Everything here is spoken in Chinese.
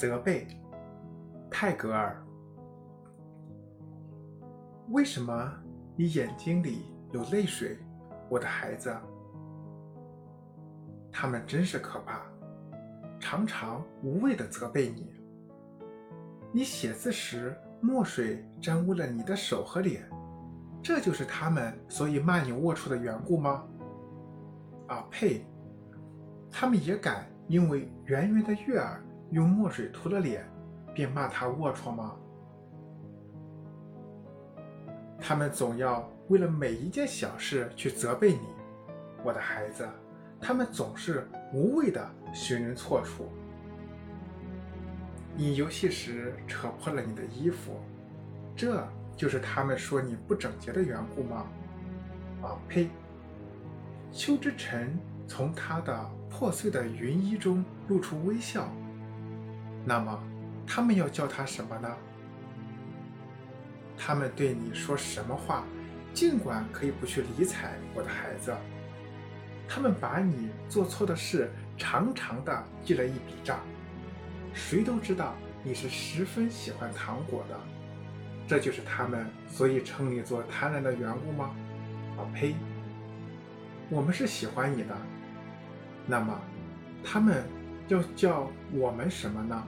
责备，泰戈尔。为什么你眼睛里有泪水，我的孩子？他们真是可怕，常常无谓的责备你。你写字时墨水沾污了你的手和脸，这就是他们所以骂你龌龊的缘故吗？啊呸！他们也敢因为圆圆的月儿用墨水涂了脸，便骂他龌龊吗？他们总要为了每一件小事去责备你，我的孩子。他们总是无谓的寻人错处。你游戏时扯破了你的衣服，这就是他们说你不整洁的缘故吗？啊呸！邱之尘从他的破碎的云衣中露出微笑。那么，他们要叫他什么呢？他们对你说什么话，尽管可以不去理睬，我的孩子。他们把你做错的事长长的记了一笔账。谁都知道你是十分喜欢糖果的，这就是他们所以称你做贪婪的缘故吗？啊呸！我们是喜欢你的，那么他们要叫我们什么呢？